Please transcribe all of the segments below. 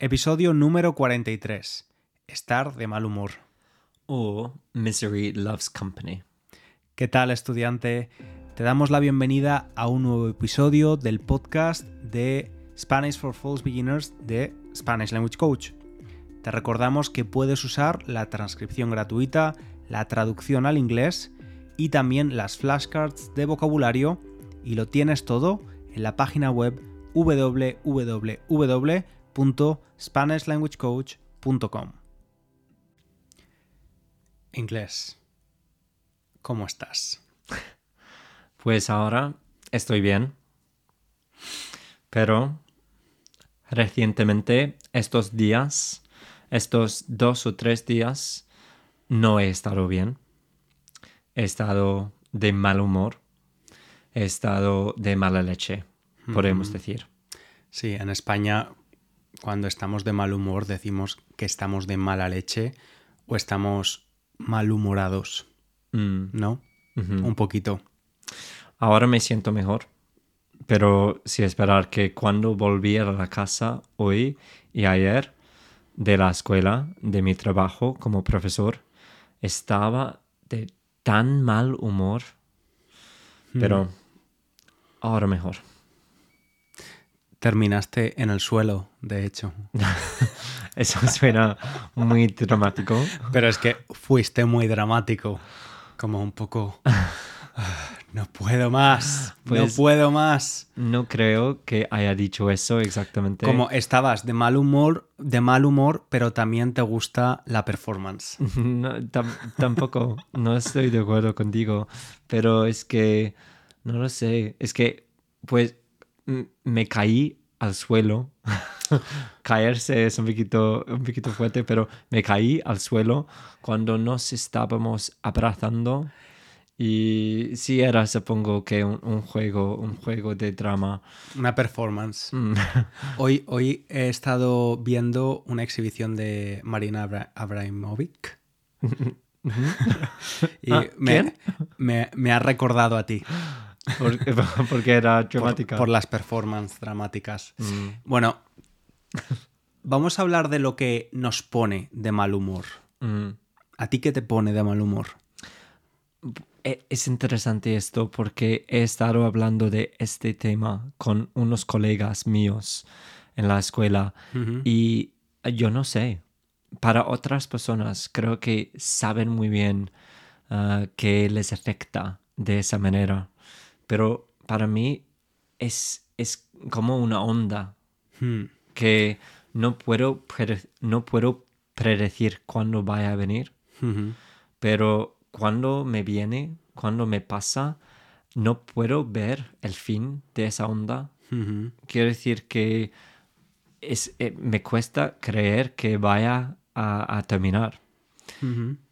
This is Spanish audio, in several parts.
Episodio número 43. Estar de mal humor. O Misery Loves Company. ¿Qué tal estudiante? Te damos la bienvenida a un nuevo episodio del podcast de Spanish for False Beginners de Spanish Language Coach. Te recordamos que puedes usar la transcripción gratuita, la traducción al inglés y también las flashcards de vocabulario y lo tienes todo en la página web www.spanishlanguagecoach.com. Inglés. ¿Cómo estás? Pues ahora estoy bien. Pero recientemente, estos días, estos dos o tres días, no he estado bien. He estado de mal humor. He estado de mala leche, podemos decir. Sí, en España cuando estamos de mal humor decimos que estamos de mala leche o estamos malhumorados, Mm, ¿no? ujú. Un poquito. Ahora me siento mejor, pero sí esperar que cuando volví a la casa hoy y ayer de la escuela, de mi trabajo como profesor, estaba de tan mal humor, pero ahora mejor. Terminaste en el suelo, de hecho. Eso suena muy dramático. Pero es que fuiste muy dramático. Como un poco... "Ah, No puedo más. no Pues- puedo más. No creo que haya dicho eso exactamente. Como estabas de mal humor, de mal humor, pero también te gusta la performance. No, tampoco, no estoy de acuerdo contigo, pero es que, no lo sé, es que, pues, me caí al suelo. Caerse es un poquito, un poquito fuerte, pero me caí al suelo cuando nos estábamos abrazando. Y sí era, supongo que un, un juego, un juego de drama. Una performance. Mm. Hoy, hoy he estado viendo una exhibición de Marina Abra- Abraimovic. y Ah, me, me- me ha recordado a ti Porque, porque era dramática. por las performances dramáticas. Mm. Bueno, vamos a hablar de lo que nos pone de mal humor. Mm. ¿A ti qué te pone de mal humor? E- Es interesante esto porque he estado hablando de este tema con unos colegas míos en la escuela y yo no sé, para otras personas creo que saben muy bien ah, que les afecta de esa manera, pero para mí es, es como una onda Hmm. que no puedo, no puedo predecir cuándo vaya a venir pero cuando me viene, cuando me pasa, no puedo ver el fin de esa onda. Quiero decir que es, eh, me cuesta creer que vaya a, a terminar.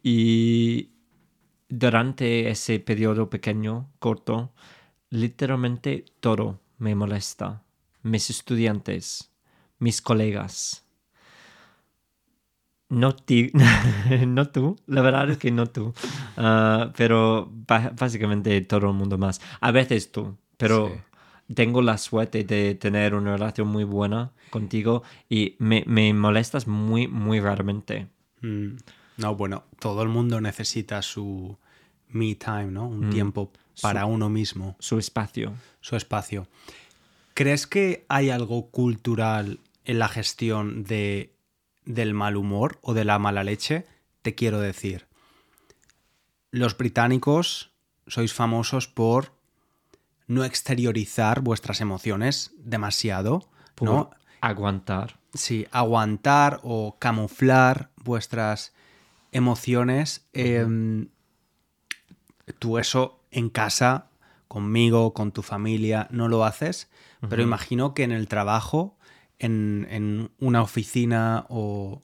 Y durante ese periodo pequeño, corto, literalmente todo me molesta. Mis estudiantes, mis colegas. No, ti- no tú, la verdad es que no tú, Ah, pero básicamente todo el mundo más. A veces tú, pero Sí. tengo la suerte de tener una relación muy buena contigo y me, me molestas muy, muy raramente. Mm. No, bueno, todo el mundo necesita su me time, ¿no? Un tiempo para uno mismo, Su espacio. su espacio. ¿Crees que hay algo cultural en la gestión de, del mal humor o de la mala leche? Te quiero decir, los británicos sois famosos por no exteriorizar vuestras emociones demasiado, por ¿no? aguantar. Sí, aguantar o camuflar vuestras emociones. Em, tú eso en casa, conmigo, con tu familia, no lo haces, pero imagino que en el trabajo, en, en una oficina o,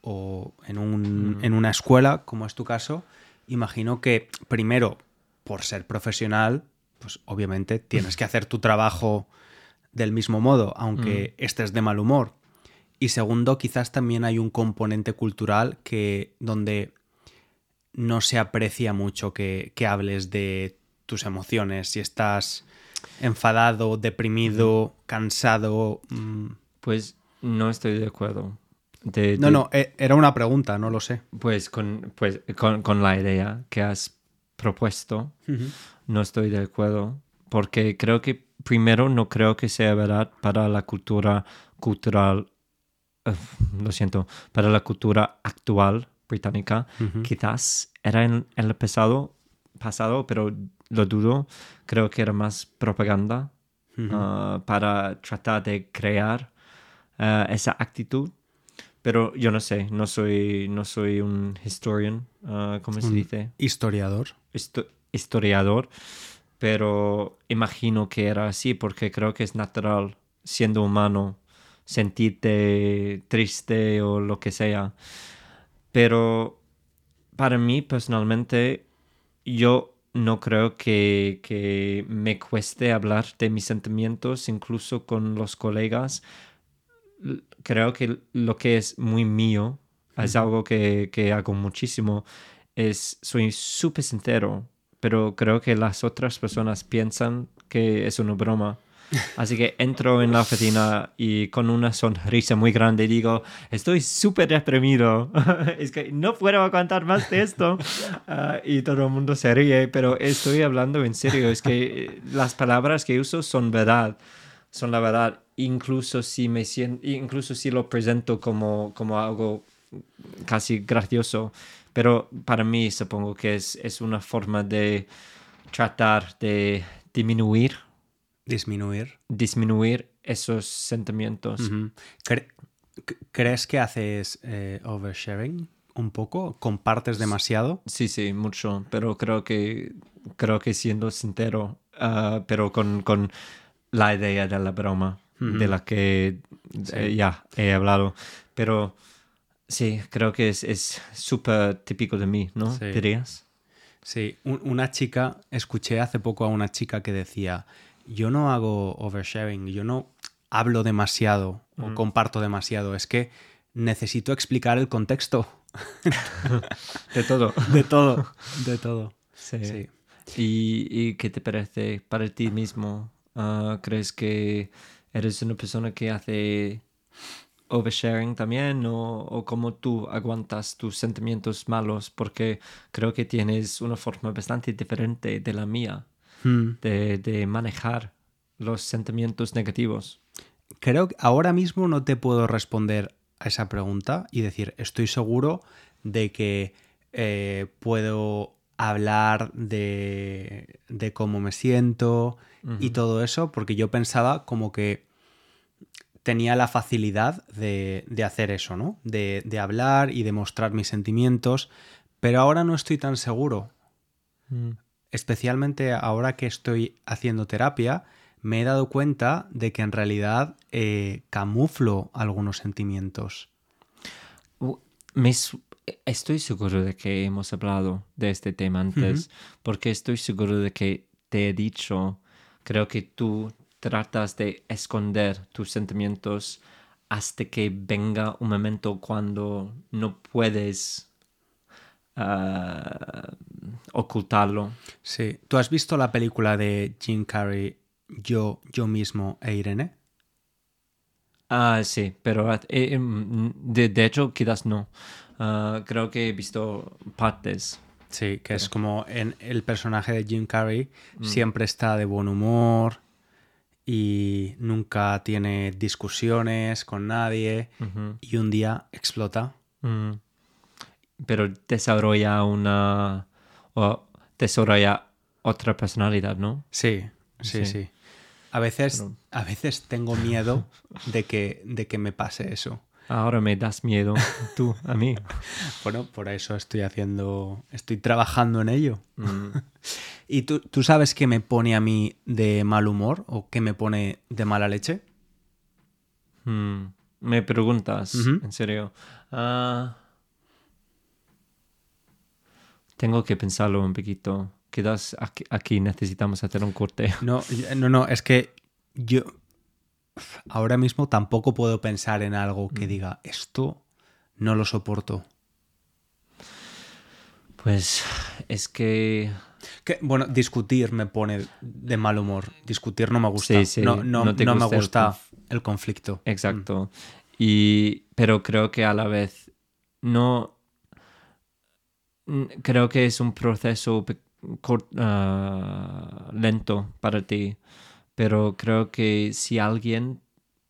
o en, un- en una escuela, como es tu caso, imagino que primero, por ser profesional, pues obviamente tienes que hacer tu trabajo del mismo modo, aunque estés de mal humor. Y segundo, quizás también hay un componente cultural que donde no se aprecia mucho que, que hables de tus emociones, si estás enfadado, deprimido, cansado. mm, Pues no estoy de acuerdo. De- No, de- no, e- era una pregunta, no lo sé. Pues con, pues con, con la idea que has propuesto, no estoy de acuerdo. Porque creo que, primero, no creo que sea verdad para la cultura cultural, lo siento, para la cultura actual británica. Quizás era en el pasado, pasado, pero lo dudo. Creo que era más propaganda ah, para tratar de crear ah, esa actitud. Pero yo no sé, no soy, no soy un historian, ah, ¿cómo se dice? Historiador. Histo- historiador, pero imagino que era así porque creo que es natural, siendo humano, sentirte triste o lo que sea. Pero para mí personalmente, yo no creo que, que me cueste hablar de mis sentimientos, incluso con los colegas. Creo que lo que es muy mío, es algo que, que hago muchísimo, es soy súper sincero, pero creo que las otras personas piensan que es una broma. Así que entro en la oficina y con una sonrisa muy grande digo, estoy súper deprimido, es que no puedo aguantar más de esto. Ah, y todo el mundo se ríe, pero estoy hablando en serio, es que eh, las palabras que uso son verdad, son la verdad, incluso si me siento, incluso si lo presento como, como algo casi gracioso, pero para mí supongo que es, es una forma de tratar de disminuir, Disminuir. disminuir esos sentimientos. Cre- c- ¿Crees que haces eh, oversharing un poco? ¿Compartes demasiado? Sí, sí, mucho, pero creo que creo que siendo sincero, ah, pero con, con la idea de la broma de la que eh, ya he hablado, pero sí, creo que es es súper típico de mí, ¿no? Sí. ¿Dirías? Sí, un- una chica, escuché hace poco a una chica que decía, yo no hago oversharing, yo no hablo demasiado o comparto demasiado, es que necesito explicar el contexto De todo. de todo, de todo. Sí. Sí. ¿Y, y qué te parece para ti mismo? Ah, ¿Crees que eres una persona que hace oversharing también o, o cómo tú aguantas tus sentimientos malos? Porque creo que tienes una forma bastante diferente de la mía Hmm. de, de manejar los sentimientos negativos. Creo que ahora mismo no te puedo responder a esa pregunta y decir, estoy seguro de que eh, puedo hablar de, de cómo me siento y todo eso, porque yo pensaba como que tenía la facilidad de, de hacer eso, ¿no? De, de hablar y de mostrar mis sentimientos, pero ahora no estoy tan seguro. Especialmente ahora que estoy haciendo terapia, me he dado cuenta de que en realidad eh, camuflo algunos sentimientos. Uh, me estoy seguro de que hemos hablado de este tema antes, porque estoy seguro de que te he dicho, creo que tú tratas de esconder tus sentimientos hasta que venga un momento cuando no puedes ah, ocultarlo. Sí. ¿Tú has visto la película de Jim Carrey, Yo, yo mismo e Irene? Ah, sí, pero eh, mm, de, de hecho quizás no. Ah, creo que he visto partes. Sí, que es como en el personaje de Jim Carrey siempre está de buen humor y nunca tiene discusiones con nadie y un día explota. Mm. Pero desarrolla una. O desarrolla otra personalidad, ¿no? Sí, sí, Sí. sí. A veces, Pero- a veces tengo miedo de que, de que me pase eso. Ahora me das miedo, tú, a mí. Bueno, por eso estoy haciendo, estoy trabajando en ello. Mm. ¿Y tú, tú sabes qué me pone a mí de mal humor o qué me pone de mala leche? Mm. Me preguntas, en serio. Ah, tengo que pensarlo un poquito. Quizás aquí, aquí necesitamos hacer un corte. No, no, no, es que yo ahora mismo tampoco puedo pensar en algo que diga esto no lo soporto. Pues es que Que, bueno, discutir me pone de mal humor. Discutir no me gusta. Sí, sí, no, no, no te no me gusta el conflicto. Exacto. Y, pero creo que a la vez no... n- Creo que es un proceso ah, lento para ti, pero creo que si alguien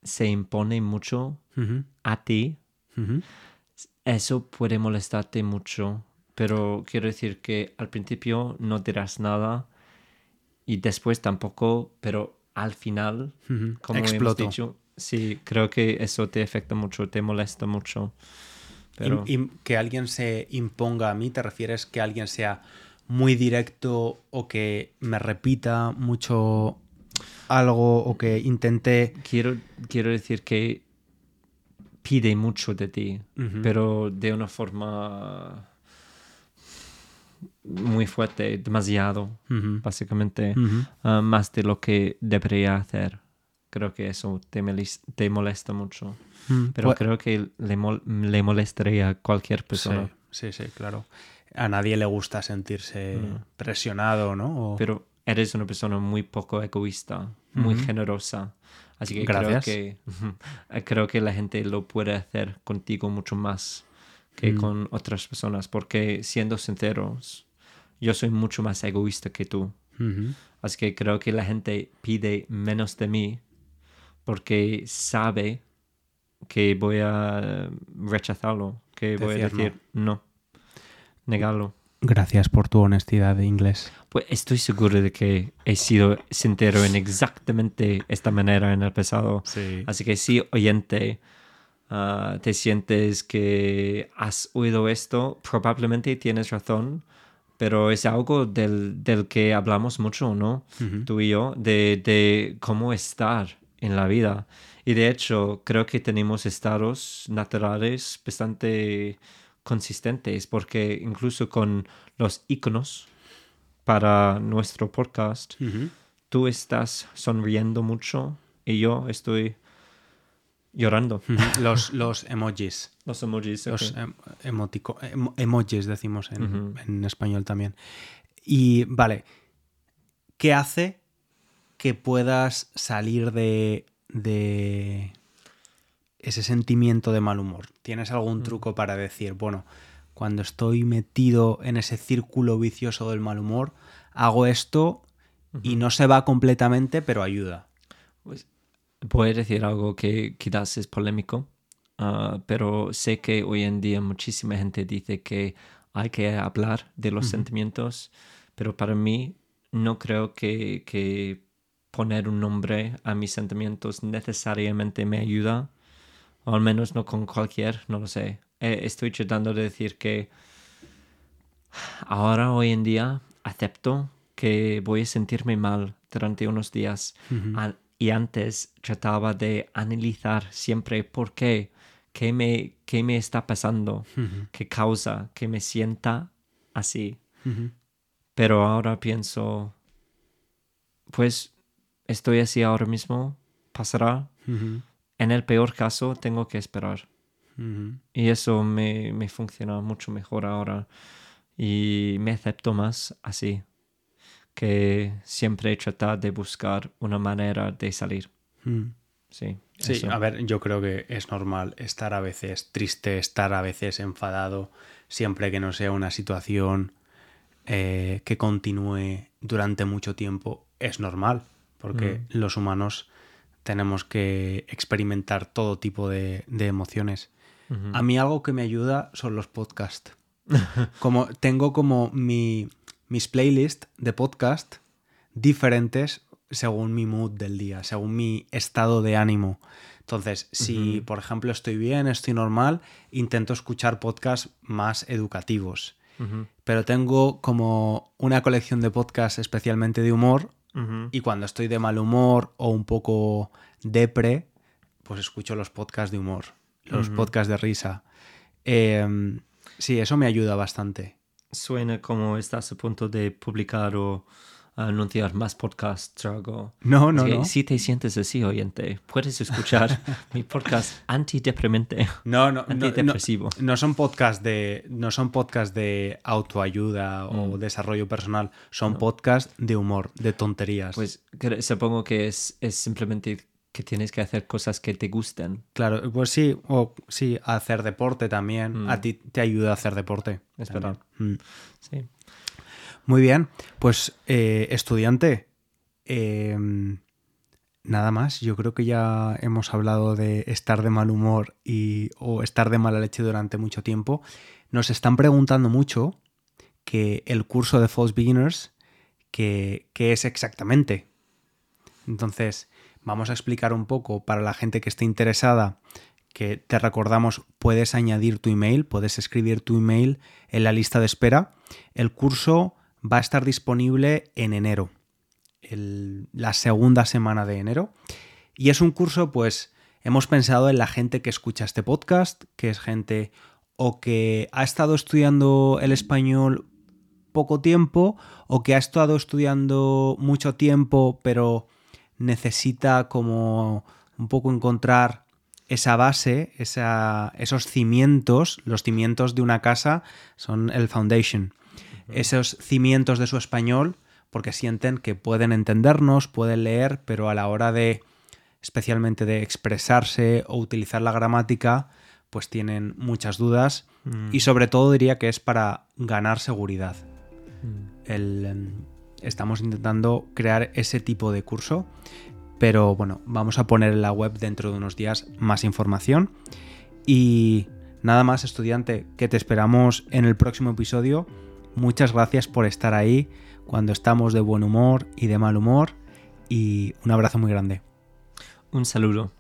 se impone mucho a ti, eso puede molestarte mucho, pero quiero decir que al principio no dirás nada y después tampoco, pero al final, como Exploto. hemos dicho, sí, creo que eso te afecta mucho, te molesta mucho. Pero que alguien se imponga a mí, ¿te refieres que alguien sea muy directo o que me repita mucho algo o que intente... quiero, quiero decir que pide mucho de ti, pero de una forma muy fuerte, demasiado, básicamente. ah, más de lo que debería hacer. Creo que eso te, te molesta mucho. Mm, Pero pues- creo que le, mol- le molestaría a cualquier persona. Sí, sí, sí, claro. A nadie le gusta sentirse Mm. presionado, ¿no? O- Pero eres una persona muy poco egoísta, muy generosa. Así que Gracias. creo que creo que la gente lo puede hacer contigo mucho más que Mm. con otras personas. Porque siendo sinceros, yo soy mucho más egoísta que tú. Así que creo que la gente pide menos de mí porque sabe que voy a rechazarlo, que voy a Decir no. negarlo. Gracias por tu honestidad de inglés. Pues estoy seguro de que he sido sincero en exactamente esta manera en el pasado. Sí. Así que si oyente ah, te sientes que has oído esto, probablemente tienes razón, pero es algo del, del que hablamos mucho, ¿no? Ujú. Tú y yo, de, de cómo estar en la vida. Y de hecho, creo que tenemos estados naturales bastante consistentes, porque incluso con los iconos para nuestro podcast, tú estás sonriendo mucho y yo estoy llorando. Los, los emojis. Los emojis. Los em- emotico- em- emojis decimos en español también. Y vale, ¿qué hace que puedas salir de, de ese sentimiento de mal humor? ¿Tienes algún truco para decir, bueno, cuando estoy metido en ese círculo vicioso del mal humor, hago esto y no se va completamente, pero ayuda? Pues, voy a decir algo que quizás es polémico, ah, pero sé que hoy en día muchísima gente dice que hay que hablar de los sentimientos, pero para mí no creo que, que poner un nombre a mis sentimientos necesariamente me ayuda, o al menos no con cualquier, no lo sé. Eh, estoy tratando de decir que ahora, hoy en día, acepto que voy a sentirme mal durante unos días. Y antes trataba de analizar siempre por qué, qué me, qué me está pasando, qué causa que me sienta así. Pero ahora pienso, pues estoy así ahora mismo, pasará. En el peor caso, tengo que esperar. Y eso me, me funciona mucho mejor ahora. Y me acepto más así. Que siempre tratar de buscar una manera de salir. Sí. Sí, eso. a ver, yo creo que es normal estar a veces triste, estar a veces enfadado, siempre que no sea una situación eh, que continúe durante mucho tiempo. Es normal, porque los humanos tenemos que experimentar todo tipo de, de emociones. A mí algo que me ayuda son los podcasts. Como tengo como mi, mis playlists de podcast diferentes según mi mood del día, según mi estado de ánimo. Entonces, si por ejemplo estoy bien, estoy normal, intento escuchar podcasts más educativos. Pero tengo como una colección de podcasts especialmente de humor Y cuando estoy de mal humor o un poco depre, pues escucho los podcasts de humor, los podcasts de risa. Eh, sí, eso me ayuda bastante. Suena como estás a punto de publicar o anunciar más podcasts o algo. No, no, no. Si te sientes así, oyente, puedes escuchar mi podcast antideprimente. No, no, no, no, Antidepresivo. no son podcasts de no son podcasts de autoayuda Mm. o desarrollo personal, son podcasts de humor, de tonterías. Pues supongo que es, es simplemente que tienes que hacer cosas que te gusten. Claro, pues sí, o sí, hacer deporte también. Mm. A ti te ayuda a hacer deporte. Es verdad. Mm. Sí. Muy bien, pues eh, estudiante, eh, nada más, yo creo que ya hemos hablado de estar de mal humor y, o estar de mala leche durante mucho tiempo. Nos están preguntando mucho que el curso de False Beginners, que, que es exactamente. Entonces, vamos a explicar un poco para la gente que esté interesada que te recordamos, puedes añadir tu email, puedes escribir tu email en la lista de espera. El curso va a estar disponible en enero, la segunda semana de enero. Y es un curso, pues, hemos pensado en la gente que escucha este podcast, que es gente o que ha estado estudiando el español poco tiempo o que ha estado estudiando mucho tiempo pero necesita como un poco encontrar esa base, esa- esos cimientos, los cimientos de una casa son el foundation, esos cimientos de su español porque sienten que pueden entendernos, pueden leer, pero a la hora de especialmente de expresarse o utilizar la gramática, pues tienen muchas dudas Mm. y sobre todo diría que es para ganar seguridad. Mm. El, em, estamos intentando crear ese tipo de curso, pero bueno, vamos a poner en la web dentro de unos días más información. Y nada más, estudiante, que te esperamos en el próximo episodio. Muchas gracias por estar ahí cuando estamos de buen humor y de mal humor. Y un abrazo muy grande. Un saludo.